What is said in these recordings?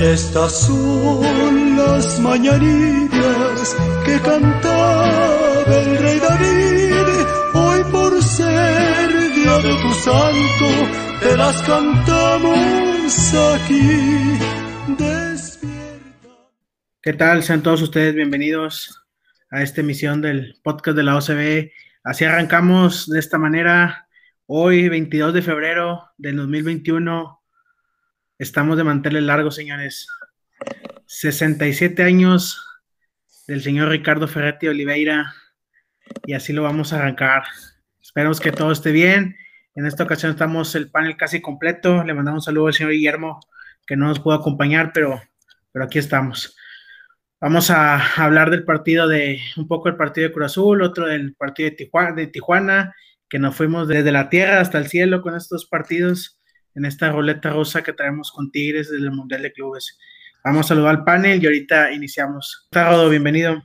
Estas son las mañanitas que cantaba el rey David. Hoy por ser día de tu santo, te las cantamos aquí. Despierta. ¿Qué tal? Sean todos ustedes bienvenidos a esta emisión del podcast de la OCB. Así arrancamos de esta manera. Hoy, 22 de febrero del 2021, Estamos de manteles largos, señores. 67 años del señor Ricardo Ferretti Oliveira y así lo vamos a arrancar. Esperamos que todo esté bien. En esta ocasión estamos el panel casi completo. Le mandamos un saludo al señor Guillermo que no nos pudo acompañar, pero, pero aquí estamos. Vamos a hablar del partido de, un poco del partido de Cruz Azul, otro del partido de Tijuana, de Tijuana, que nos fuimos desde la tierra hasta el cielo con estos partidos en esta ruleta rosa que traemos con Tigres desde el Mundial de Clubes. Vamos a saludar al panel y ahorita iniciamos. Rodo, bienvenido.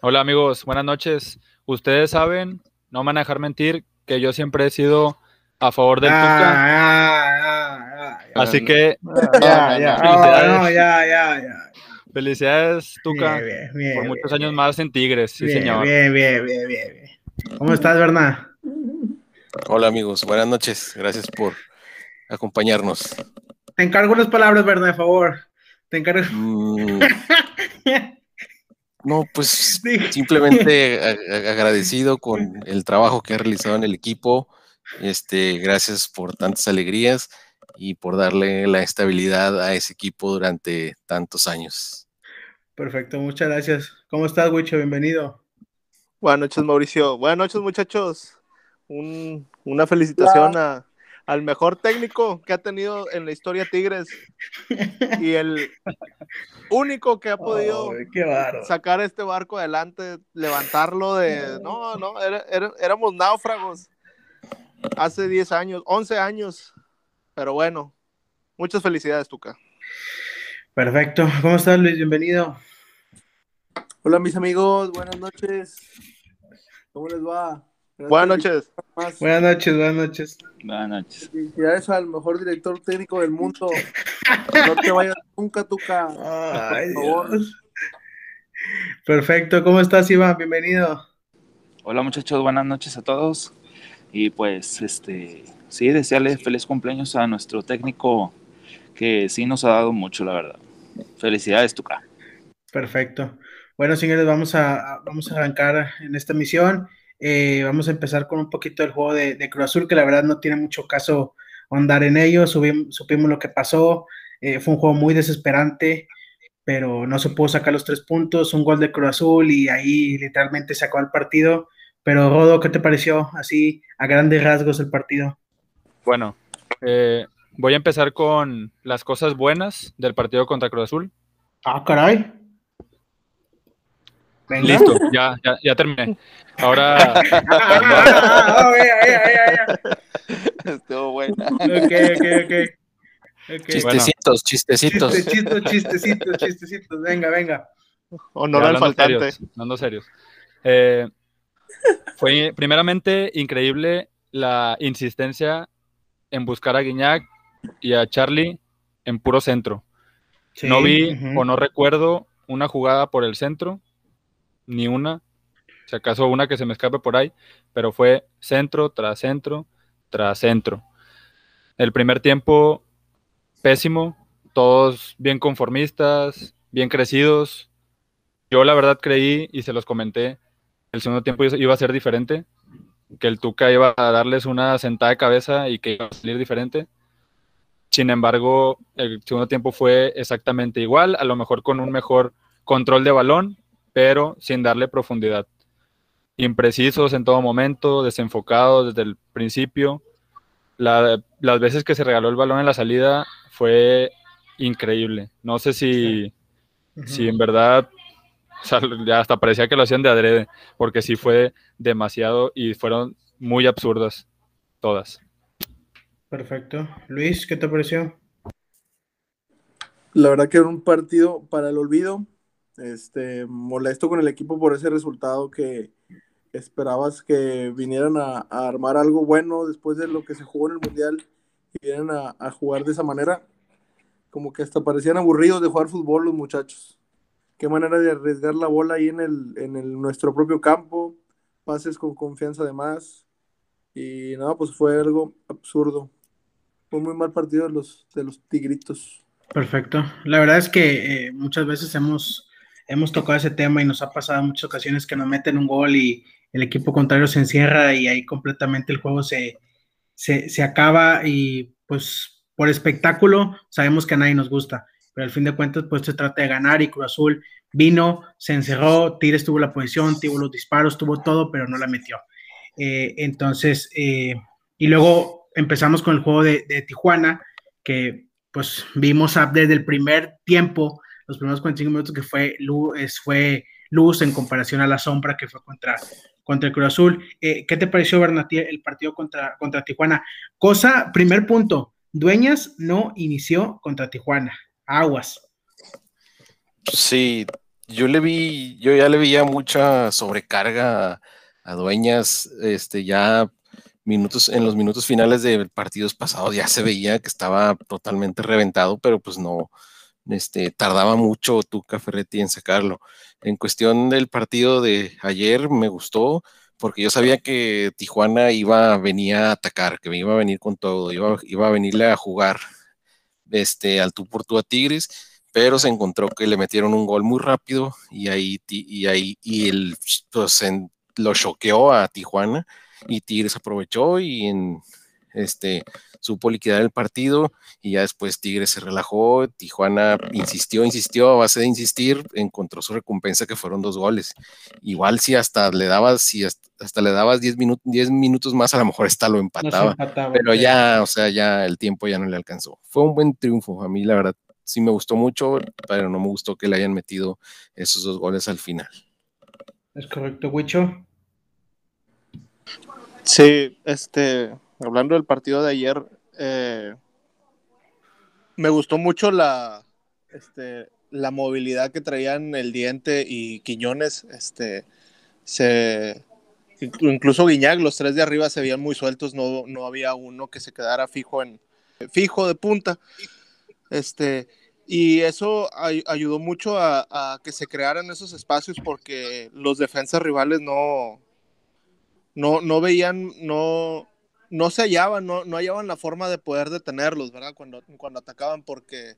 Hola amigos, buenas noches. Ustedes saben, no van a dejar mentir, que yo siempre he sido a favor del Tuca. Así que felicidades. Tuca, por muchos años más en Tigres, sí señor. Bien, bien, bien, bien. ¿Cómo estás, Bernard? Hola amigos, buenas noches. Gracias por acompañarnos. Te encargo unas palabras, ¿verdad? De favor. Te encargo. Mm. no, pues simplemente agradecido con el trabajo que ha realizado en el equipo. Este, gracias por tantas alegrías y por darle la estabilidad a ese equipo durante tantos años. Perfecto, muchas gracias. ¿Cómo estás, Wicho? Bienvenido. Buenas noches, Mauricio. Buenas noches, muchachos una felicitación al mejor técnico que ha tenido en la historia Tigres y el único que ha podido sacar este barco adelante, levantarlo de... No, no, éramos náufragos hace 10 años, 11 años, pero bueno, muchas felicidades, Tuca. Perfecto, ¿cómo estás Luis? Bienvenido. Hola mis amigos, buenas noches. ¿Cómo les va? Buenas noches. Buenas noches, buenas noches. Buenas noches. Felicidades al mejor director técnico del mundo. No te vayas nunca, Tuca. Ay, por favor. Perfecto, ¿cómo estás, Iván? Bienvenido. Hola, muchachos, buenas noches a todos. Y pues, este, sí, desearle feliz cumpleaños a nuestro técnico que sí nos ha dado mucho, la verdad. Felicidades, Tuca. Perfecto. Bueno, señores, vamos a, vamos a arrancar en esta misión. Eh, vamos a empezar con un poquito del juego de, Cruz Azul, que la verdad no tiene mucho caso andar en ello. supimos lo que pasó. Eh, fue un juego muy desesperante, pero no se pudo sacar los tres puntos. Un gol de Cruz Azul y ahí literalmente se acabó el partido. Pero Rodo, ¿qué te pareció así a grandes rasgos el partido? Bueno, eh, voy a empezar con las cosas buenas del partido contra Cruz Azul. Ah, caray. Listo, ya, ya, ya terminé. Ahora. Estuvo buena. Ok, ok, ok. Chistecitos, chistecitos. Chistecitos, chistecitos, chistecitos. Venga, venga. Honor al faltante. Serios, hablando serios. Eh, fue primeramente increíble la insistencia en buscar a Guiñac y a Charlie en puro centro. no vi o no recuerdo una jugada por el centro, ni una si acaso una que se me escape por ahí, pero fue centro tras centro tras centro. El primer tiempo pésimo, todos bien conformistas, bien crecidos. Yo la verdad creí y se los comenté, el segundo tiempo iba a ser diferente, que el Tuca iba a darles una sentada de cabeza y que iba a salir diferente. Sin embargo, el segundo tiempo fue exactamente igual, a lo mejor con un mejor control de balón, pero sin darle profundidad imprecisos en todo momento, desenfocados desde el principio. las veces que se regaló el balón en la salida fue increíble. No sé si, si en verdad hasta parecía que lo hacían de adrede, porque sí fue demasiado y fueron muy absurdas todas. Perfecto. Luis, ¿qué te pareció? La verdad que era un partido para el olvido. Este, molesto con el equipo por ese resultado que, esperabas que vinieran a, armar algo bueno después de lo que se jugó en el Mundial y vinieran a, jugar de esa manera. como que hasta parecían aburridos de jugar fútbol los muchachos. Qué manera de arriesgar la bola ahí en, el, en el, nuestro propio campo, pases con confianza además. Y nada, pues fue algo absurdo. Fue muy mal partido de los, de los tigritos. Perfecto. La verdad es que eh, muchas veces hemos, hemos tocado ese tema y nos ha pasado muchas ocasiones que nos meten un gol y el equipo contrario se encierra y ahí completamente el juego se, se, se acaba y pues por espectáculo sabemos que a nadie nos gusta, pero al fin de cuentas pues se trata de ganar y Cruz Azul vino, se encerró, Tigres tuvo la posición, tuvo los disparos, tuvo todo, pero no la metió. Eh, entonces, eh, y luego empezamos con el juego de, de, Tijuana, que pues vimos desde el primer tiempo, los primeros 45 minutos que fue luz, fue luz en comparación a la sombra que fue contra, contra el Cruz Azul. Eh, ¿Qué te pareció, Bernatí, el partido contra, contra Tijuana? Cosa, primer punto, Dueñas no inició contra Tijuana. Aguas. Sí, yo le vi, yo ya le veía mucha sobrecarga a Dueñas, este, ya minutos, en los minutos finales de partidos pasados ya se veía que estaba totalmente reventado, pero pues no, este, tardaba mucho Tuca Ferretti en sacarlo. En cuestión del partido de ayer, me gustó porque yo sabía que Tijuana iba a venir a atacar, que me iba a venir con todo, iba, iba a venirle a jugar este, al tú por tú a Tigres, pero se encontró que le metieron un gol muy rápido y ahí, y ahí, y él pues, lo choqueó a Tijuana y Tigres aprovechó y en, este, supo liquidar el partido y ya después Tigres se relajó, Tijuana insistió, insistió, a base de insistir, encontró su recompensa que fueron dos goles. Igual si hasta le dabas, si hasta, le dabas 10 minutos, minutos más, a lo mejor hasta lo empataba, pero ya, o sea, ya el tiempo ya no le alcanzó. Fue un buen triunfo, a mí la verdad sí me gustó mucho, pero no me gustó que le hayan metido esos dos goles al final. Es correcto, Wicho. Sí, este, hablando del partido de ayer, eh, me gustó mucho la, este, la movilidad que traían el diente y Quiñones. Este, se, incluso Guiñac, los tres de arriba se veían muy sueltos, no, no había uno que se quedara fijo en fijo de punta. Este, y eso ayudó mucho a, a, que se crearan esos espacios porque los defensas rivales no, no, no veían, no, no se hallaban, no, no hallaban la forma de poder detenerlos, ¿verdad? Cuando, cuando atacaban, porque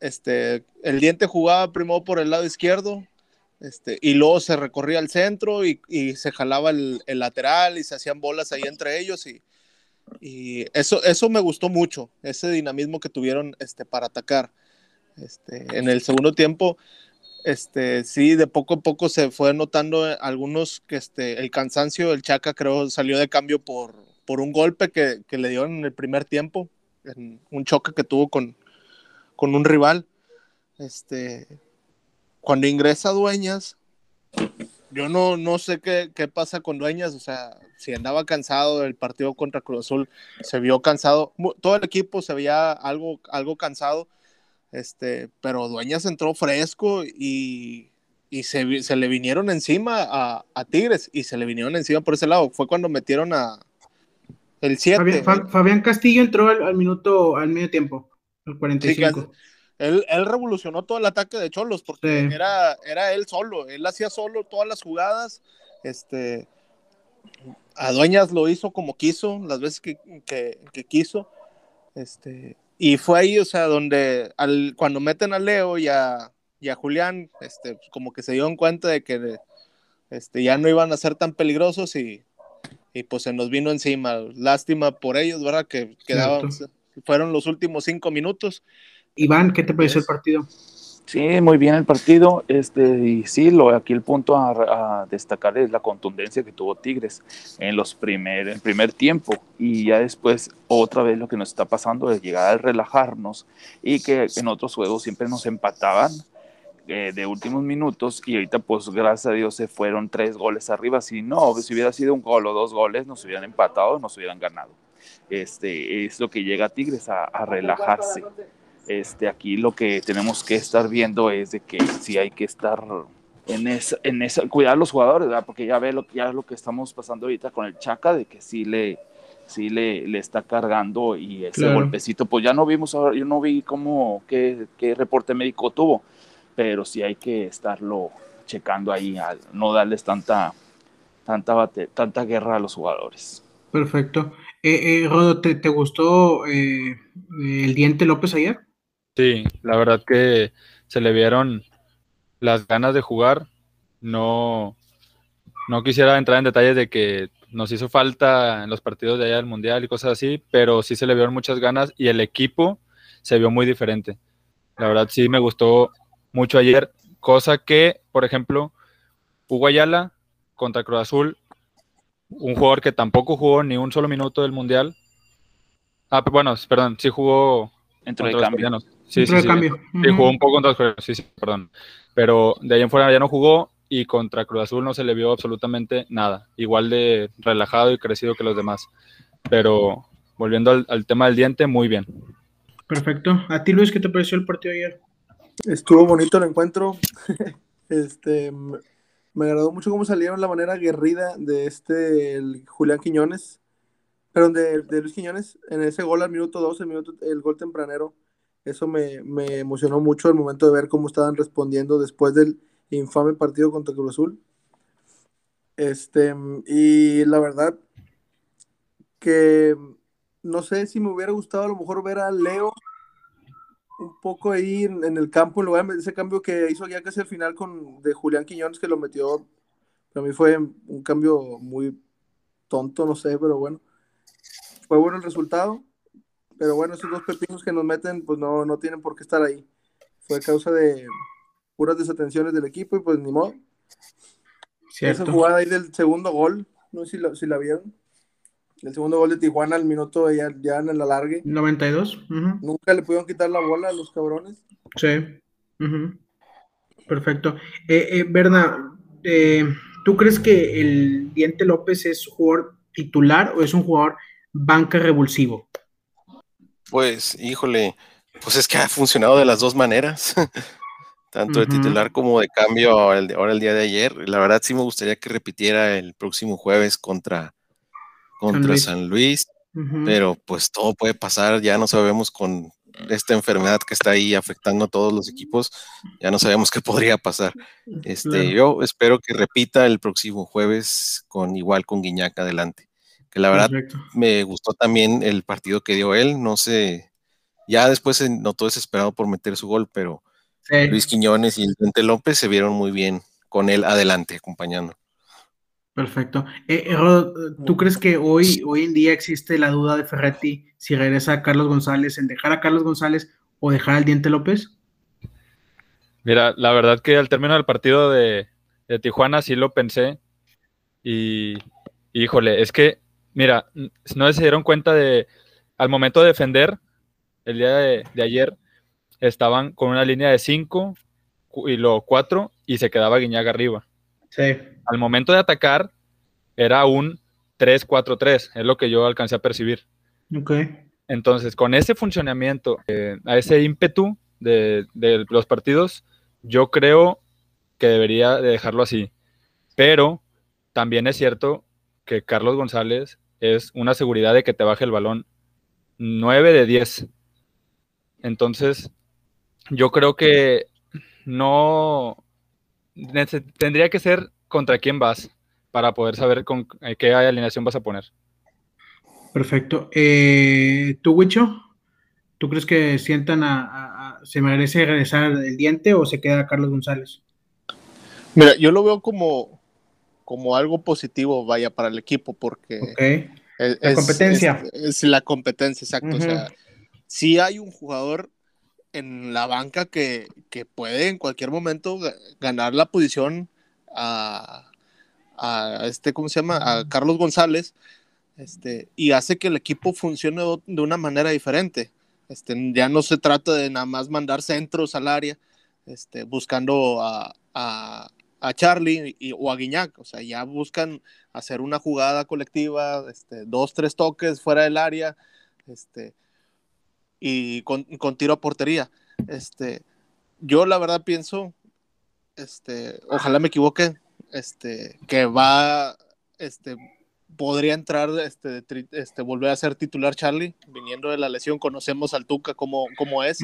este, el diente jugaba primero por el lado izquierdo, este, y luego se recorría al centro y, y se jalaba el, el, lateral y se hacían bolas ahí entre ellos y, y, eso, eso me gustó mucho, ese dinamismo que tuvieron este, para atacar. Este, en el segundo tiempo, este, sí, de poco a poco se fue notando algunos que este, el cansancio, el Chaca creo salió de cambio por, por un golpe que, que, le dio en el primer tiempo, un choque que tuvo con, con un rival. Este, cuando ingresa Dueñas, yo no, no sé qué, qué, pasa con Dueñas, o sea, si andaba cansado del partido contra Cruz Azul, se vio cansado, todo el equipo se veía algo, algo cansado, este, pero Dueñas entró fresco y, y se, se, le vinieron encima a, a, Tigres y se le vinieron encima por ese lado. Fue cuando metieron a, el 7. Fabián, Fabián, Castillo entró al, al, minuto, al medio tiempo, al 45. Sí, él, él, revolucionó todo el ataque de Cholos porque sí. era, era él solo, él hacía solo todas las jugadas. Este, a Dueñas lo hizo como quiso, las veces que, que, que quiso. Este, y fue ahí, o sea, donde al, cuando meten a Leo y a, y a Julián, este, como que se dieron cuenta de que este, ya no iban a ser tan peligrosos y y pues se nos vino encima. Lástima por ellos, ¿verdad? Que quedaban, fueron los últimos cinco minutos. Iván, ¿qué te pareció el partido? Sí, muy bien el partido. Este, y sí, lo, aquí el punto a, a, destacar es la contundencia que tuvo Tigres en los primer, el primer tiempo. Y ya después, otra vez lo que nos está pasando es llegar a relajarnos y que en otros juegos siempre nos empataban eh, de últimos minutos y ahorita pues gracias a Dios se fueron tres goles arriba. Si no, si hubiera sido un gol o dos goles, nos hubieran empatado, nos hubieran ganado. Este, es lo que llega a Tigres a, a relajarse. Este, aquí lo que tenemos que estar viendo es de que sí hay que estar en esa, en esa cuidar a los jugadores, ¿verdad? porque ya ve lo, ya lo que estamos pasando ahorita con el Chaca, de que sí le, sí le, le está cargando y ese Claro. golpecito, pues ya no vimos, ahora- yo no vi cómo, qué, qué reporte médico tuvo, pero sí hay que estarlo checando ahí, al no darles tanta, tanta, bate- tanta guerra a los jugadores. Perfecto. Eh, eh, Rodo, ¿te, te gustó eh, el Diente López ayer? Sí, la verdad que se le vieron las ganas de jugar. No, no quisiera entrar en detalles de que nos hizo falta en los partidos de allá del Mundial y cosas así, pero sí se le vieron muchas ganas y el equipo se vio muy diferente. La verdad sí me gustó mucho ayer, cosa que, por ejemplo, Hugo Ayala contra Cruz Azul, un jugador que tampoco jugó ni un solo minuto del Mundial. Ah, bueno, perdón, sí jugó Entró de contra los. Sí, Entró sí, de sí. cambio. Sí, jugó un poco contra los coreanos, sí, sí, perdón. Pero de ahí en fuera ya no jugó y contra Cruz Azul no se le vio absolutamente nada. Igual de relajado y crecido que los demás. Pero volviendo al, al tema del diente, muy bien. Perfecto. ¿A ti, Luis, qué te pareció el partido ayer? Estuvo bonito el encuentro. este, me agradó mucho cómo salieron la manera aguerrida de este Julián Quiñones, perdón, de, de Luis Quiñones en ese gol al minuto 12, el, minuto, el gol tempranero. Eso me, me emocionó mucho el momento de ver cómo estaban respondiendo después del infame partido contra Cruz Azul. Este, y la verdad que no sé si me hubiera gustado a lo mejor ver a Leo un poco ahí en, en el campo, en lugar de ese cambio que hizo ya casi al final con de Julián Quiñones, que lo metió, para mí fue un cambio muy tonto, no sé, pero bueno. Fue bueno el resultado, pero bueno, esos dos pepinos que nos meten, pues no, no tienen por qué estar ahí. Fue causa de puras desatenciones del equipo y pues ni modo. Esa Cierto. jugada ahí del segundo gol, no sé si la, si la vieron. El segundo gol de Tijuana al minuto ya, ya en el alargue. 92. ujú. Nunca le pudieron quitar la bola a los cabrones. Sí. Ujú. Perfecto. Eh, eh, Berna, eh, ¿tú crees que el Diente López es jugador titular o es un jugador banca revulsivo? Pues, híjole, pues es que ha funcionado de las dos maneras, tanto de titular como de cambio ahora el, ahora el día de ayer. La verdad sí me gustaría que repitiera el próximo jueves contra, contra Luis. San Luis, pero pues todo puede pasar, ya no sabemos con esta enfermedad que está ahí afectando a todos los equipos, ya no sabemos qué podría pasar. Este, Claro. yo espero que repita el próximo jueves con igual con Guiñac adelante. Que la verdad Perfecto. me gustó también el partido que dio él, no sé, ya después se notó desesperado por meter su gol, pero Sí. Luis Quiñones y el Dente López se vieron muy bien con él adelante, acompañando. Perfecto. Eh, eh, Rodo, ¿tú crees que hoy, hoy en día existe la duda de Ferretti si regresa a Carlos González, en dejar a Carlos González o dejar al Diente López? Mira, la verdad que al término del partido de, de Tijuana sí lo pensé. Y híjole, es que, mira, no se dieron cuenta de, al momento de defender, el día de, de ayer, estaban con una línea de 5 y luego 4 y se quedaba Guiñaga arriba. Sí. Al momento de atacar, era un 3-4-3, es lo que yo alcancé a percibir. Entonces, con ese funcionamiento, eh, a ese ímpetu de, de los partidos, yo creo que debería de dejarlo así. Pero también es cierto que Carlos González es una seguridad de que te baje el balón 9 de 10. Entonces, yo creo que no tendría que ser contra quién vas para poder saber con eh, qué alineación vas a poner. Perfecto. Eh, ¿tú, Wicho? ¿Tú crees que sientan a, a- a- se merece regresar el Diente o se queda Carlos González? Mira, yo lo veo como, como algo positivo, vaya, para el equipo, porque Ok. es, La competencia. Es, es la competencia, exacto. O sea, sí hay un jugador en la banca que, que puede en cualquier momento ga- ganar la posición a, a este, ¿cómo se llama? A Carlos González, este, y hace que el equipo funcione de una manera diferente. Este, ya no se trata de nada más mandar centros al área, este, buscando a, a, a Charlie y- o a Guiñac. O sea, ya buscan hacer una jugada colectiva, este, dos, tres toques fuera del área, este, y con, con tiro a portería. Este, yo la verdad pienso, este, ojalá me equivoque, este, que va, este, podría entrar, este, este, volver a ser titular Charlie, viniendo de la lesión, conocemos al Tuca como, como es,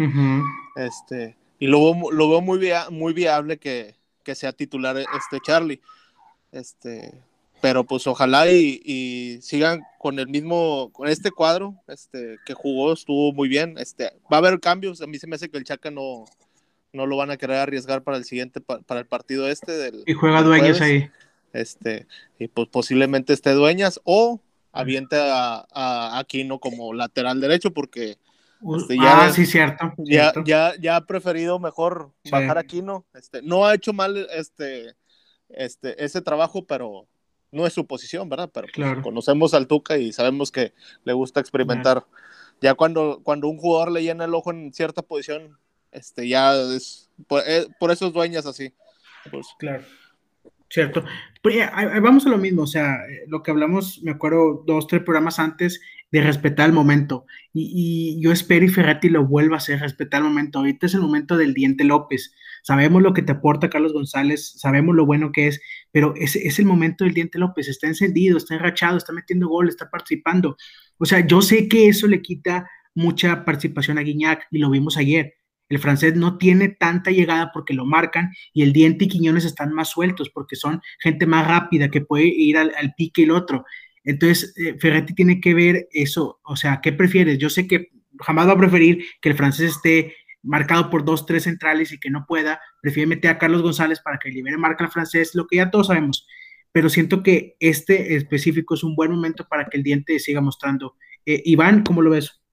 este, y lo lo veo muy, via- muy viable que, que sea titular este Charlie, este, pero pues ojalá y, y sigan con el mismo, con este cuadro, este, que jugó, estuvo muy bien, este, va a haber cambios, a mí se me hace que el Chaca no, no lo van a querer arriesgar para el siguiente, pa- para el partido este del, Y juega dueños jueves ahí. este, y pues posiblemente esté Dueñas o aviente a, a Aquino como lateral derecho porque Este, ya- ah, sí, cierto. ya, cierto. ya, ya ha preferido mejor Sí. bajar a Aquino. Este, no ha hecho mal este, este, ese trabajo, pero no es su posición, ¿verdad? Pero pues, Claro. conocemos al Tuca y sabemos que le gusta experimentar. Ya cuando, cuando un jugador le llena el ojo en cierta posición, este, ya es por, eh, por eso es Dueñas así. Pues, Claro. Cierto. Pues, ahí- ahí vamos a lo mismo, o sea, eh, lo que hablamos, me acuerdo, dos, tres programas antes de respetar el momento. Y, y yo espero y Ferretti lo vuelva a hacer, respetar el momento. Ahorita es el momento del Diente López. Sabemos lo que te aporta Carlos González, sabemos lo bueno que es, pero es, es el momento del Diente López. Está encendido, está enrachado, está metiendo gol, está participando. O sea, yo sé que eso le quita mucha participación a Guiñac y lo vimos ayer. El francés no tiene tanta llegada porque lo marcan y el diente y Quiñones están más sueltos porque son gente más rápida que puede ir al, pique el otro. Entonces, eh, Ferretti tiene que ver eso. O sea, ¿qué prefieres? Yo sé que jamás va a preferir que el francés esté marcado por dos, tres centrales y que no pueda. Prefiere meter a Carlos González para que libere marca al francés, lo que ya todos sabemos. Pero siento que este específico es un buen momento para que el diente siga mostrando. Eh, Iván, ¿cómo lo ves?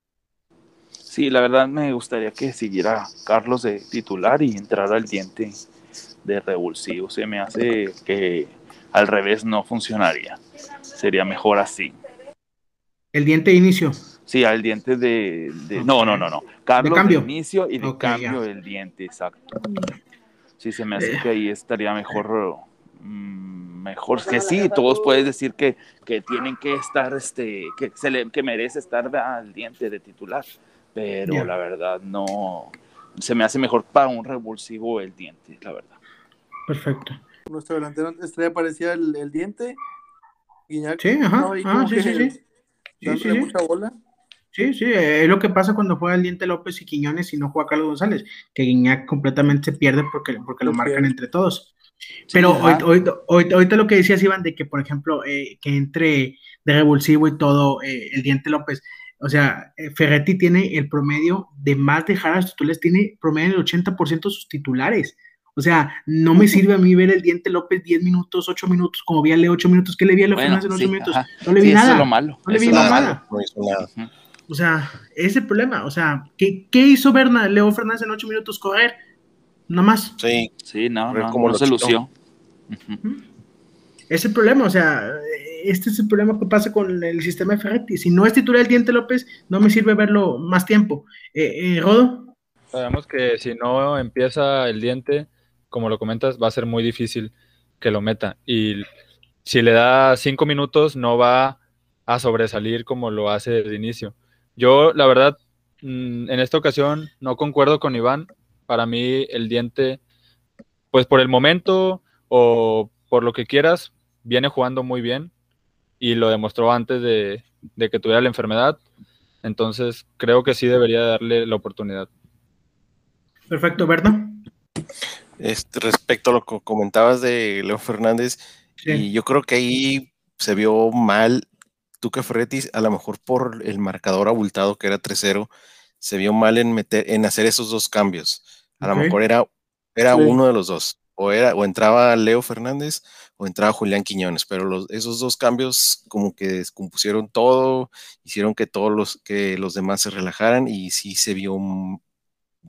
Sí, la verdad me gustaría que siguiera Carlos de titular y entrara el diente de revulsivo. Se me hace que al revés no funcionaría. Sería mejor así. El diente de inicio. Sí, al diente de... de- No, no, no, no. Carlos de, cambio. inicio y de cambio ya. del diente, exacto. Sí, se me hace Eh. que ahí estaría mejor... mm, Mejor que sí, todos puedes decir que, que tienen que estar, este, que, se le, que merece estar al diente de titular, pero Ya. la verdad no, se me hace mejor para un revulsivo el diente, la verdad. Perfecto. Nuestro delantero estrella parecía el, el diente. Guiñac. Sí, ajá. ¿no? Ah, sí, sí, sí. Sí, sí, sí. mucha bola. Sí, sí, es lo que pasa cuando juega el Diente López y Quiñones y no juega Carlos González, que Guiñac completamente se pierde porque, porque lo Lo marcan entre todos. Pero ahorita, ahorita- ahorita- ahorita lo que decías, Iván, de que, por ejemplo, eh, que entre de revulsivo y todo eh, el Diente López, o sea, eh, Ferretti tiene el promedio de más dejar a sus titulares, tiene promedio del 80% de sus titulares. O sea, no me sirve a mí ver el Diente López 10 minutos, 8 minutos, como vi a Leo 8 minutos. ¿Qué le vi a Leo Bueno, Fernández en 8 sí, minutos? ajá. No le vi Sí, eso nada. es lo malo. No le eso vi nada. malo. No hizo nada. O sea, ese es el problema. O sea, ¿qué, qué hizo Berna, Leo Fernández en ocho minutos? Correr. Nada más. Sí, Sí, no, no, cómo no lo se lució. Ujú. Ese es el problema. O sea, este es el problema que pasa con el sistema de Ferretti. Si no es titular el Diente López, no me sirve verlo más tiempo. Eh, eh, Rodo, Sabemos que si no empieza el diente, como lo comentas, va a ser muy difícil que lo meta. Y si le da cinco minutos, no va a sobresalir como lo hace desde inicio. Yo, la verdad, mm, en esta ocasión no concuerdo con Iván. Para mí, el diente, pues por el momento o por lo que quieras, viene jugando muy bien y lo demostró antes de, de que tuviera la enfermedad. Entonces, creo que sí debería darle la oportunidad. perfecto, Berna. este, respecto a lo que comentabas de Leo Fernández, Sí. y yo creo que ahí se vio mal Tuca Ferretti, a lo mejor por el marcador abultado que era 3-0, se vio mal en meter, en hacer esos dos cambios. A Ok. lo mejor era, era Sí. uno de los dos. O, era, o entraba Leo Fernández o entraba Julián Quiñones, pero los, esos dos cambios como que descompusieron todo, hicieron que todos los, que los demás se relajaran y sí se vio un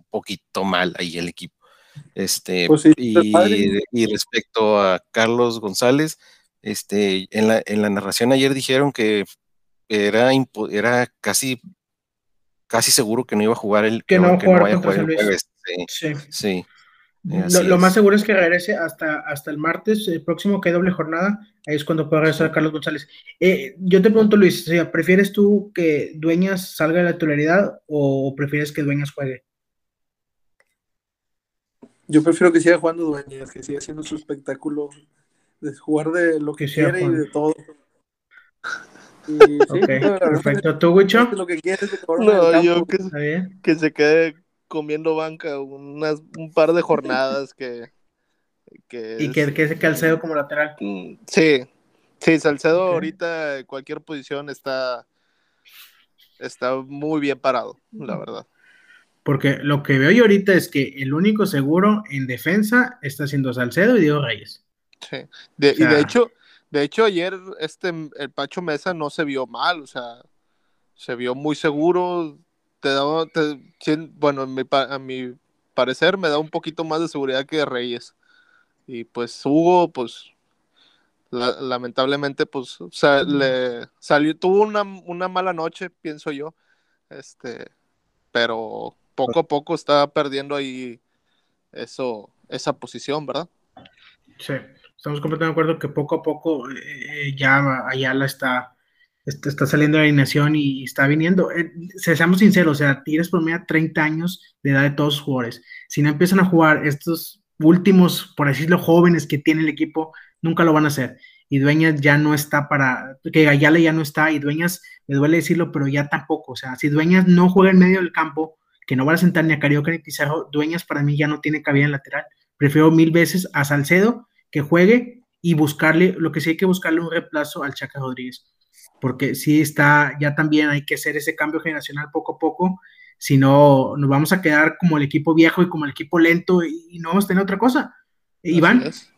poquito mal ahí el equipo. Este, Pues sí, y, respecto a Carlos González, este, en la, en la narración ayer dijeron que era, era casi, casi seguro que no iba a jugar el Que no vaya a jugar el jueves. Sí, Sí. sí. Lo, Así lo más seguro es que regrese hasta, hasta el martes el próximo, que hay doble jornada. Ahí es cuando puede regresar Carlos González. Eh, yo te pregunto, Luis, ¿prefieres tú que Dueñas salga de la titularidad o prefieres que Dueñas juegue? Yo prefiero que siga jugando Dueñas, que siga haciendo su espectáculo de jugar de lo que Que quiere y de todo. Y sí, perfecto. ¿Tú, Wicho? lo que quieres No, yo que, que se quede comiendo banca unas, un par de jornadas que... que Y que, es- que ese calceo como lateral. Mm, Sí, sí, Salcedo ahorita en cualquier posición está, está muy bien parado, la verdad. Porque lo que veo yo ahorita es que el único seguro en defensa está siendo Salcedo y Diego Reyes. Sí. De- O sea- y de hecho, de hecho ayer este el Pacho Mesa no se vio mal, o sea, se vio muy seguro, te sien- bueno, mi a mi parecer me da un poquito más de seguridad que Reyes. Y pues Hugo, pues la- lamentablemente, pues, o sea, le salió, tuvo una, una mala noche, pienso yo, este, pero poco a poco está perdiendo ahí eso, esa posición, ¿verdad? Sí, estamos completamente de acuerdo que poco a poco eh, ya Ayala está, está, está saliendo de la alineación y está viniendo. Eh, se- seamos sinceros, o sea, Tigres promedia 30 años de edad de todos los jugadores. Si no empiezan a jugar estos últimos, por decirlo, jóvenes que tiene el equipo, nunca lo van a hacer. Y Dueñas ya no está para, que Ayala ya no está, y Dueñas, me duele decirlo, pero ya tampoco. O sea, si Dueñas no juega en medio del campo, que no va a sentar ni a Carioca ni a Pizarro, Dueñas para mí ya no tiene cabida en lateral. Prefiero mil veces a Salcedo que juegue y buscarle, lo que sí hay que buscarle un reemplazo al Chaca Rodríguez, porque sí está, ya también hay que hacer ese cambio generacional poco a poco, si no nos vamos a quedar como el equipo viejo y como el equipo lento y, no vamos a tener otra cosa. Iván, es.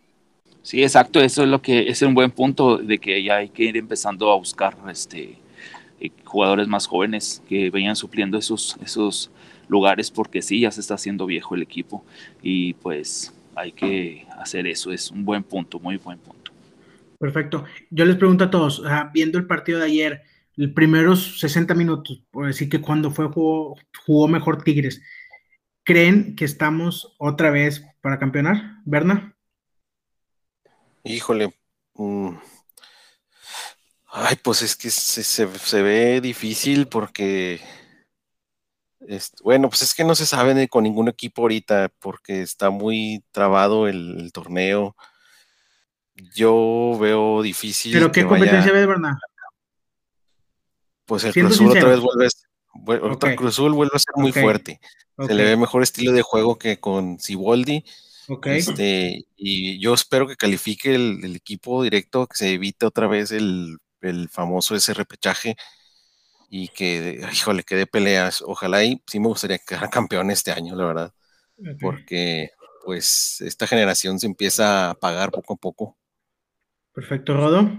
Sí, exacto, eso es lo que es un buen punto de que ya hay que ir empezando a buscar este eh, jugadores más jóvenes que vayan supliendo esos esos lugares porque sí ya se está haciendo viejo el equipo y pues hay que hacer eso, es un buen punto, muy buen punto. Perfecto. Yo les pregunto a todos, ah, viendo el partido de ayer, los primeros 60 minutos, por decir que cuando fue jugó, jugó mejor Tigres, ¿creen que estamos otra vez para campeonar, Berna? Híjole. mm, Ay, pues es que se, se- ve difícil porque, bueno, pues es que no se sabe con ningún equipo ahorita porque está muy trabado el torneo. Yo veo difícil ¿Pero qué competencia vaya, ves, Berna? pues el Cruz Azul otra vez vuelve a, ser- vuel- otra Ok. Cruz Azul vuelve a ser muy fuerte. Se le ve mejor estilo de juego que con Siboldi. ok. Este, y yo espero que califique el, el equipo directo, que se evite otra vez el, el famoso ese repechaje y que, híjole, que dé peleas. Ojalá y sí me gustaría quedar campeón este año, la verdad, porque pues esta generación se empieza a apagar poco a poco. Perfecto, Rodo.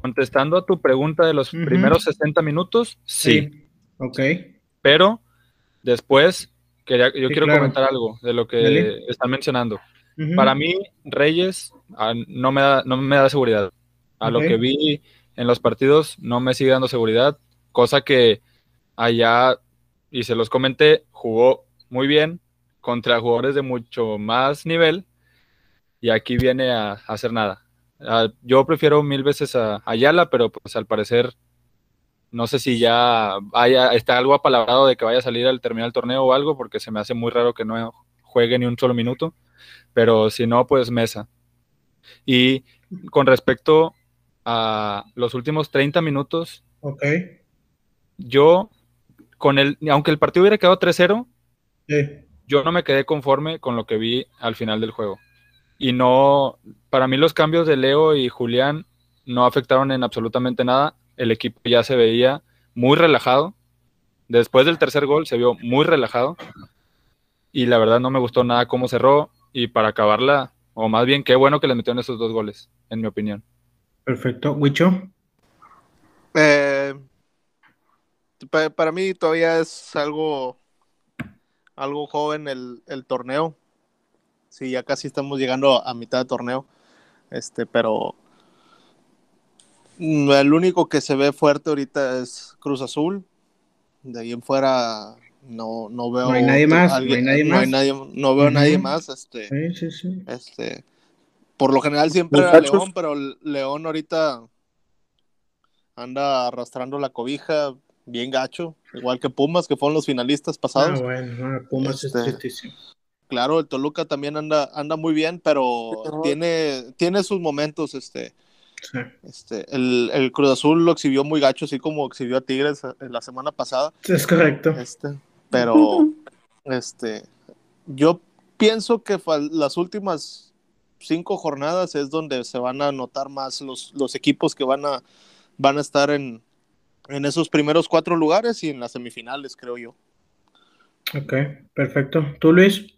Contestando a tu pregunta de los primeros 60 minutos, sí, Ok. pero después quería, yo Sí, quiero claro. comentar algo de lo que Dale. están mencionando. Para mí, Reyes ah, no, me da, no me da seguridad. A lo que vi en los partidos, no me sigue dando seguridad, cosa que allá, y se los comenté, jugó muy bien contra jugadores de mucho más nivel, y aquí viene a, a hacer nada. Ah, yo prefiero mil veces a Ayala, pero pues al parecer no sé si ya haya, está algo apalabrado de que vaya a salir al terminar el torneo o algo, porque se me hace muy raro que no juegue ni un solo minuto. Pero si no, pues Mesa. Y con respecto a los últimos 30 minutos, Ok. yo, con el, aunque el partido hubiera quedado 3-0, Sí. yo no me quedé conforme con lo que vi al final del juego. Y no, para mí los cambios de Leo y Julián no afectaron en absolutamente nada. El equipo ya se veía muy relajado. Después del tercer gol se vio muy relajado. Y la verdad no me gustó nada cómo cerró. Y para acabarla, o más bien qué bueno que le metieron esos dos goles, en mi opinión. Perfecto. Wicho. Eh, pa- para mí todavía es algo, algo joven el, el torneo. Sí, ya casi estamos llegando a mitad de torneo. Este, pero el único que se ve fuerte ahorita es Cruz Azul. De ahí en fuera no, no veo No hay nadie más, no hay nadie no hay más. nadie- no veo Ujú. nadie más. Este, Sí, sí, sí. este, por lo general siempre era. León, pero León ahorita anda arrastrando la cobija bien gacho, igual que Pumas, que fueron los finalistas Ah, pasados. bueno, ah, Pumas es Este, tristísimo. Claro, el Toluca también anda, anda muy bien, pero tiene, tiene sus momentos, este. Sí. Este, el, el Cruz Azul lo exhibió muy gacho, así como exhibió a Tigres eh, la semana pasada. Es correcto. Este, pero este, yo pienso que las últimas cinco jornadas es donde se van a notar más los, los equipos que van a, van a estar en, en esos primeros cuatro lugares y en las semifinales, creo yo. Ok, perfecto. ¿Tú, Luis?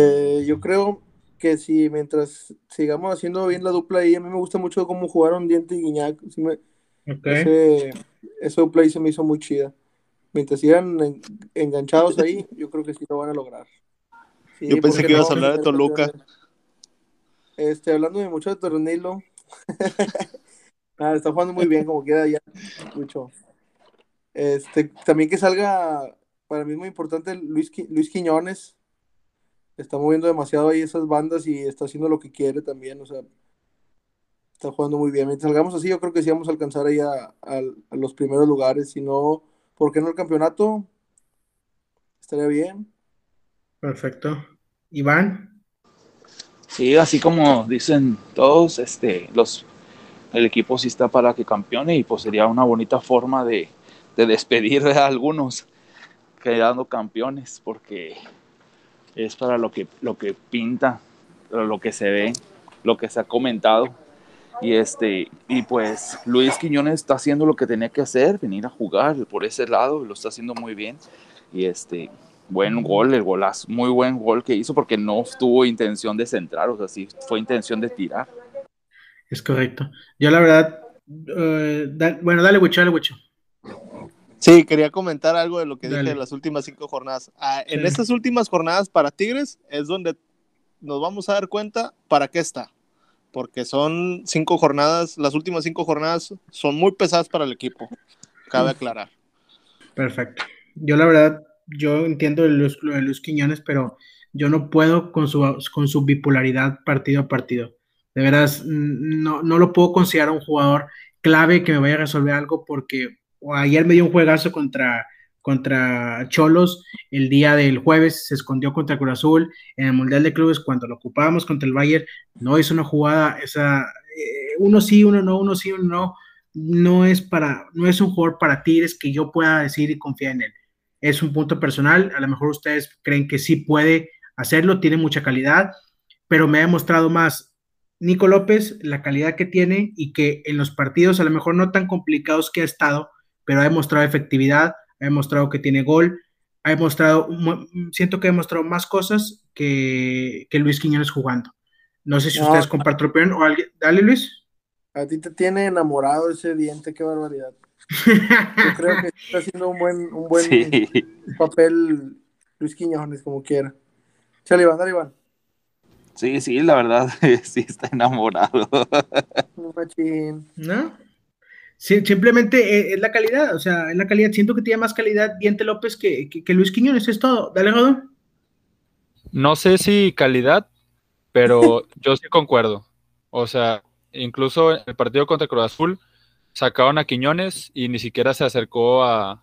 Eh, yo creo que si mientras sigamos haciendo bien la dupla ahí, a mí me gusta mucho cómo jugaron Diente y Guiñac. Sí me- ese, esa dupla ahí se me hizo muy chida. Mientras sigan en- enganchados ahí, yo creo que sí lo van a lograr. Sí, Yo pensé ¿por qué que ibas no? a hablar de Toluca. Este, hablando de mucho de Tornilo. Ah, está jugando muy bien, como quiera ya. Mucho. Este, también que salga, para mí es muy importante Luis, Luis Quiñones. Está moviendo demasiado ahí esas bandas y está haciendo lo que quiere también. O sea, está jugando muy bien. Mientras salgamos así, yo creo que sí vamos a alcanzar ahí a, a- a los primeros lugares. Si no, ¿por qué no el campeonato? Estaría bien. Perfecto. Iván. Sí, así como dicen todos, este, los, el equipo sí está para que campeone y pues sería una bonita forma de, de despedir a algunos quedando campeones porque es para lo que, lo que pinta, lo que se ve, lo que se ha comentado. Y, este, y pues Luis Quiñones está haciendo lo que tenía que hacer, venir a jugar por ese lado, lo está haciendo muy bien. Y este, buen gol, el golazo, muy buen gol que hizo porque no tuvo intención de centrar, o sea, sí fue intención de tirar. Es correcto. Yo la verdad, da- bueno, dale, Wicho, dale, Wicho. Sí, quería comentar algo de lo que dije de las últimas cinco jornadas. Ah, en Sí. estas últimas jornadas para Tigres es donde nos vamos a dar cuenta para qué está. Porque son cinco jornadas, las últimas cinco jornadas son muy pesadas para el equipo. Cabe aclarar. Perfecto. Yo la verdad, yo entiendo el Luis- de Luis Quiñones, pero yo no puedo con su, con su bipolaridad partido a partido. De veras, no, no lo puedo considerar un jugador clave que me vaya a resolver algo porque ayer me dio un juegazo contra, contra Cholos, el día del jueves se escondió contra Cruz Azul, en el Mundial de Clubes cuando lo ocupábamos contra el Bayern, no hizo una jugada, esa, eh, uno sí, uno no, uno sí, uno no, no es para, no es un jugador para Tigres que yo pueda decir y confiar en él. Es un punto personal, a lo mejor ustedes creen que sí puede hacerlo, tiene mucha calidad, pero me ha demostrado más Nico López la calidad que tiene y que en los partidos a lo mejor no tan complicados que ha estado, pero ha demostrado efectividad, ha demostrado que tiene gol, ha demostrado, siento que ha demostrado más cosas que, que Luis Quiñones jugando. No sé si No. ustedes comparten opinión o alguien. Dale, Luis. A ti te tiene enamorado ese diente, qué barbaridad. Yo creo que está haciendo un buen, un buen Sí. papel Luis Quiñones, como quiera. Chale, Iván, dale, Iván. Sí, sí, la verdad, sí está enamorado. Un machín. ¿No? Sí, simplemente eh, es la calidad, o sea, es la calidad. Siento que tiene más calidad Diente López que, que, que Luis Quiñones, es todo. Dale, Rodo. No sé si calidad, pero yo sí concuerdo. O sea, incluso en el partido contra Cruz Azul sacaron a Quiñones y ni siquiera se acercó a.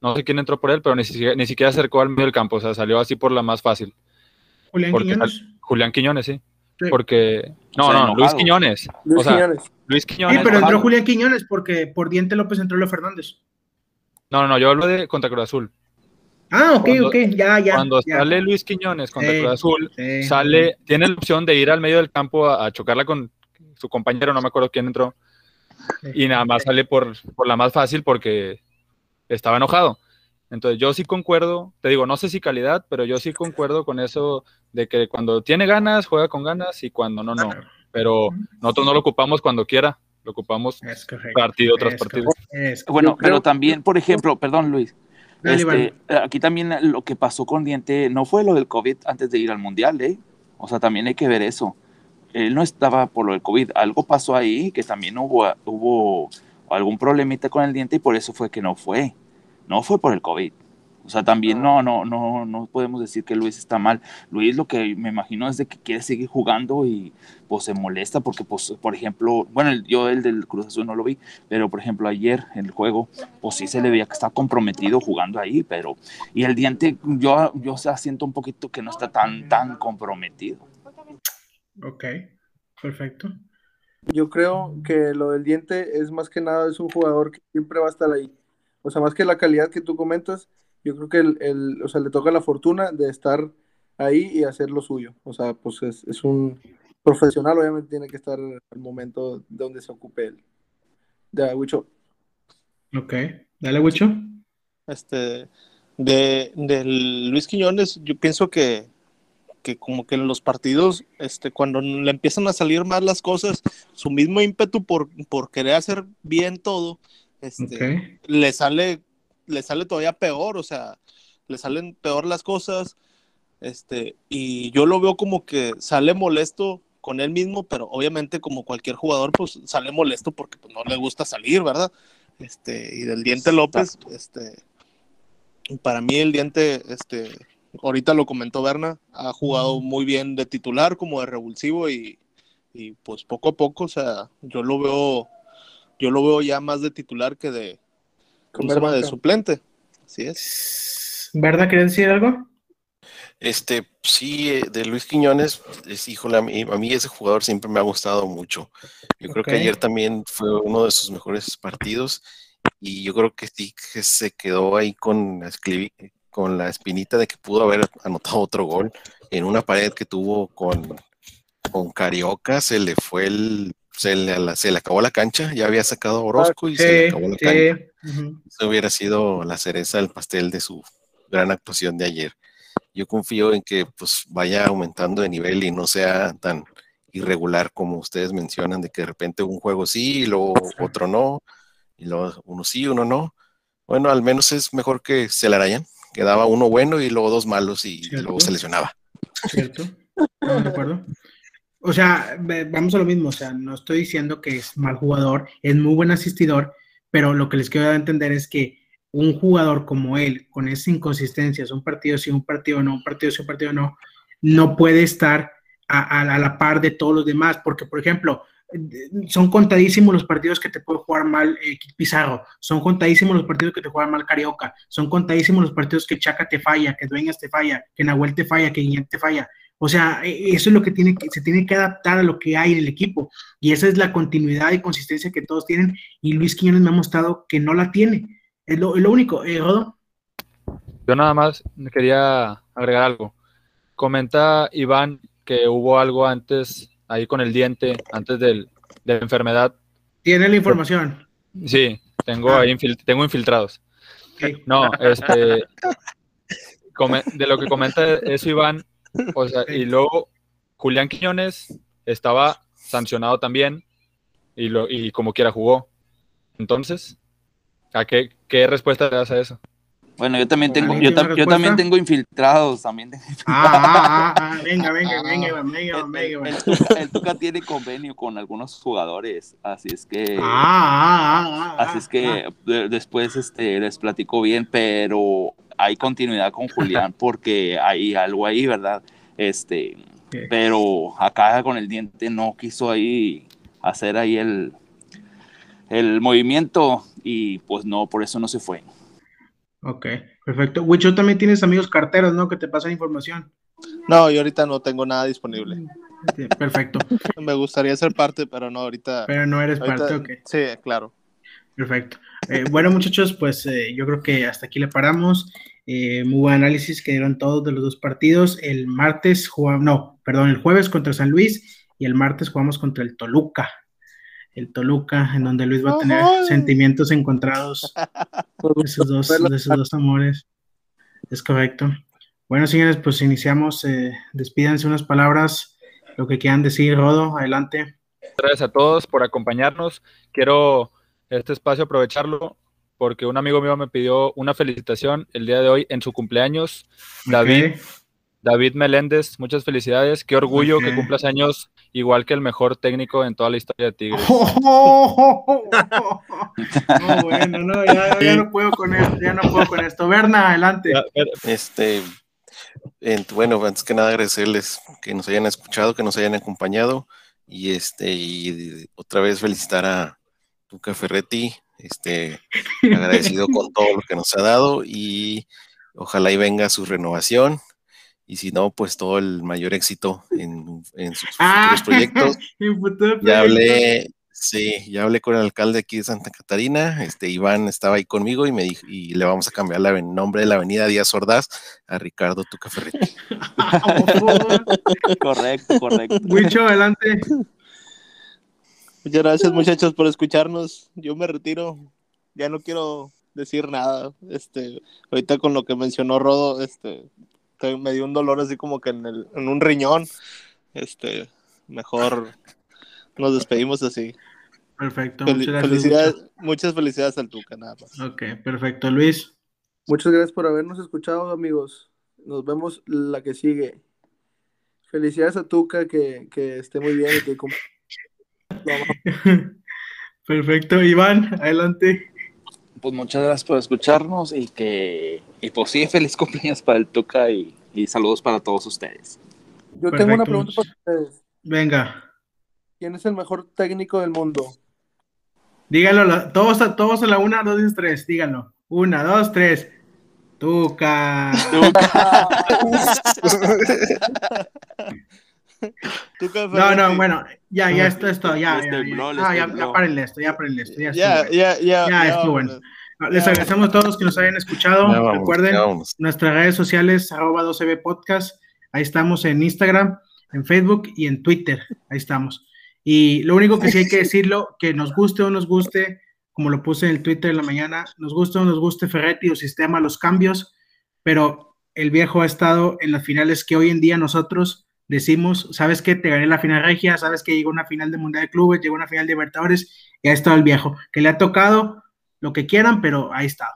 No sé quién entró por él, pero ni siquiera, ni siquiera acercó al medio del campo. O sea, salió así por la más fácil. Julián Porque Quiñones. Julián Quiñones, sí. Sí. Porque. No, O sea, no, Luis. Quiñones. Luis o sea, Quiñones. Luis Sí, Quiñones. pero entró. Julián Quiñones porque por Diente López entró Leo Fernández. No, no, no, yo hablo de contra Cruz Azul. Ah, ok, Cuando- ok, ya, ya. Cuando ya. sale Luis Quiñones contra Sí, Cruz Azul, sí. sale, tiene la opción de ir al medio del campo a, a chocarla con su compañero, no me acuerdo quién entró, Sí. y nada más sale por, por la más fácil porque estaba enojado. Entonces yo sí concuerdo, te digo, no sé si calidad, pero yo sí concuerdo con eso de que cuando tiene ganas, juega con ganas y cuando no, no. Pero nosotros no lo ocupamos cuando quiera, lo ocupamos correcto. partido tras es partido. Bueno, pero también, por ejemplo, perdón Luis, Dale, este, aquí también lo que pasó con Diente no fue lo del COVID antes de ir al Mundial, ¿eh? O sea, también hay que ver eso. Él no estaba por lo del COVID, algo pasó ahí que también hubo, hubo algún problemita con el diente y por eso fue que no fue. No fue por el COVID. O sea, también no, no, no, no podemos decir que Luis está mal. Luis lo que me imagino es de que quiere seguir jugando y pues se molesta porque, pues, por ejemplo, bueno, yo el del Cruz Azul no lo vi, pero por ejemplo ayer en el juego, pues sí se le veía que está comprometido jugando ahí, pero y el diente, yo, yo o sea, siento un poquito que no está tan, tan comprometido. Ok, perfecto. Yo creo que lo del diente es más que nada, es un jugador que siempre va a estar ahí. O sea, más que la calidad que tú comentas, yo creo que el, el- o sea, le toca la fortuna de estar ahí y hacer lo suyo. O sea, pues es, es un profesional, obviamente tiene que estar al momento donde se ocupe él. De Wicho. Ok, dale, Wicho. Este, de, del Luis Quiñones, yo pienso que, que como que en los partidos, este, cuando le empiezan a salir mal las cosas, su mismo ímpetu por, por querer hacer bien todo, este, le sale, le sale todavía peor, o sea, le salen peor las cosas, este, y yo lo veo como que sale molesto con él mismo, pero obviamente como cualquier jugador, pues sale molesto porque pues, no le gusta salir, ¿verdad? Este, y del Diente López, este, para mí el Diente, este, ahorita lo comentó Berna, ha jugado muy bien de titular como de revulsivo y, y pues poco a poco, o sea, yo lo veo, yo lo veo ya más de titular que de, ¿cómo se llama? de suplente. Así es. ¿Verdad? ¿Querías decir algo? Este, sí, eh, de Luis Quiñones, es, híjole, a mí, a mí ese jugador siempre me ha gustado mucho. Yo creo que ayer también fue uno de sus mejores partidos y yo creo que sí que se quedó ahí con la, con la espinita de que pudo haber anotado otro gol en una pared que tuvo con, con Carioca, se le fue el, se le, se le acabó la cancha, ya había sacado a Orozco y se le Sí, acabó la cancha. sí. Ujú. Eso hubiera sido la cereza del pastel de su gran actuación de ayer. Yo confío en que pues vaya aumentando de nivel y no sea tan irregular como ustedes mencionan, de que de repente un juego sí y luego otro no, y luego uno sí, uno no. Bueno, al menos es mejor que se la arayan, que daba uno bueno y luego dos malos y Cierto. luego se lesionaba. ¿Cierto? Estamos de acuerdo. O sea, vamos a lo mismo. O sea, no estoy diciendo que es mal jugador, es muy buen asistidor, pero lo que les quiero dar a entender es que un jugador como él, con esas inconsistencias, un partido sí, un partido no, un partido sí, un partido no, no puede estar a, la par de todos los demás, porque, por ejemplo, son contadísimos los partidos que te puede jugar mal eh, Pizarro, son contadísimos los partidos que te juegan mal Carioca, son contadísimos los partidos que Chaca te falla, que Dueñas te falla, que Nahuel te falla, que Guiñac te falla. O sea, e- eso es lo que tiene que, se tiene que adaptar a lo que hay en el equipo. Y esa es la continuidad y consistencia que todos tienen. Y Luis Quiñones me ha mostrado que no la tiene. Es lo, es lo único. Eh, Rodo, Yo nada más quería agregar algo. Comenta Iván que hubo algo antes ahí con el diente, antes del, de la enfermedad. tiene la información. Sí, tengo Ah. ahí infil- tengo infiltrados. No, este, de lo que comenta eso Iván, o sea, y luego Julián Quiñones estaba sancionado también y, lo, y como quiera jugó. Entonces, ¿a qué, qué respuesta le das a eso? Bueno, yo también tengo, ¿Alguien yo, tam- también tengo infiltrados, también. tengo- Ah, ah, ah, ah, venga, venga, Ah, venga, venga, venga, el- el Tuca, el Tuca tiene convenio con algunos jugadores, así es que, Ah, ah, ah, ah, así es ah. que de- después este, les platico bien, pero hay continuidad con Julián porque hay algo ahí, ¿verdad? Este, Sí. pero acá con el diente no quiso ahí hacer ahí el, el movimiento y pues no, por eso no se fue. Ok, perfecto. Wicho, también tienes amigos carteros, ¿no? Que te pasan información. No, yo ahorita no tengo nada disponible. Sí, perfecto. Me gustaría ser parte, pero no, ahorita. Pero no eres ahorita- parte, ok. Sí, claro. Perfecto. Eh, bueno, muchachos, pues eh, yo creo que hasta aquí le paramos. Eh, muy buen análisis que dieron todos de los dos partidos. El martes jugamos, no, perdón, el jueves contra San Luis y el martes jugamos contra el Toluca. El Toluca, en donde Luis va a tener Ay. sentimientos encontrados de esos dos, de esos dos amores. Es correcto. Bueno, señores, pues iniciamos. Eh, despídanse unas palabras, lo que quieran decir, Rodo, adelante. Gracias a todos por acompañarnos. Quiero este espacio aprovecharlo porque un amigo mío me pidió una felicitación el día de hoy en su cumpleaños. David, Ok. David Meléndez, muchas felicidades. Qué orgullo Ok. que cumplas años igual que el mejor técnico en toda la historia de Tigres. No, bueno, no, ya, ya no puedo con esto, ya no puedo con esto. Berna, adelante. Este, en- bueno, antes que nada agradecerles que nos hayan escuchado, que nos hayan acompañado y este y otra vez felicitar a Tuca Ferretti, este agradecido con todo lo que nos ha dado y ojalá y venga su renovación y si no, pues todo el mayor éxito en, en sus Ah, futuros proyectos. en futuro Ya hablé, sí, ya hablé con el alcalde aquí de Santa Catarina, este Iván estaba ahí conmigo y me dijo, y le vamos a cambiar el nombre de la avenida Díaz Ordaz a Ricardo Tuca Ferretti. Correcto, correcto. Wicho, adelante. Muchas gracias, muchachos, por escucharnos. Yo me retiro. Ya no quiero decir nada. Este, ahorita con lo que mencionó Rodo, este, te- me dio un dolor así como que en, el, en un riñón. Este, mejor nos despedimos así. Perfecto. Fel- muchas gracias, felicidades, muchas felicidades al Tuca, nada más. Ok, perfecto. Luis. Muchas gracias por habernos escuchado, amigos. Nos vemos la que sigue. Felicidades a Tuca, que, que esté muy bien y que cum- Perfecto. Iván, adelante. Pues muchas gracias por escucharnos y que, y pues sí, feliz cumpleaños para el Tuca y, y saludos para todos ustedes. Yo tengo una pregunta para ustedes. Venga. ¿Quién es el mejor técnico del mundo? Díganlo, todos, a- todos a la una, dos y tres, díganlo. Una, dos, tres. Tuca. Tuca No, Ferretti. no, bueno, ya, ya esto es todo, ya, ya, ya. párenle esto, ya párenle esto, ya Ya, ya, ya. Ya, estuvo bueno. Les ya. agradecemos a todos que nos hayan escuchado. Ya vamos, Recuerden, nuestras redes sociales, arroba 12B Podcast. Ahí estamos en Instagram, en Facebook y en Twitter. Ahí estamos. Y lo único que sí hay que decirlo, que nos guste o nos guste, como lo puse en el Twitter en la mañana, nos guste o nos guste Ferretti o sistema, los cambios, pero el viejo ha estado en las finales que hoy en día nosotros decimos, sabes que te gané la final regia, sabes que llegó una final de Mundial de Clubes, llegó una final de Libertadores, y ha estado el viejo, que le ha tocado lo que quieran, pero ahí está.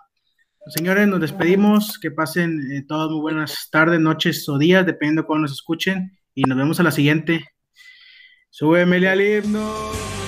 Señores, nos despedimos. Que pasen eh, todas muy buenas tardes, noches o días, dependiendo de cuándo nos escuchen. Y nos vemos a la siguiente. Súbemele al himno.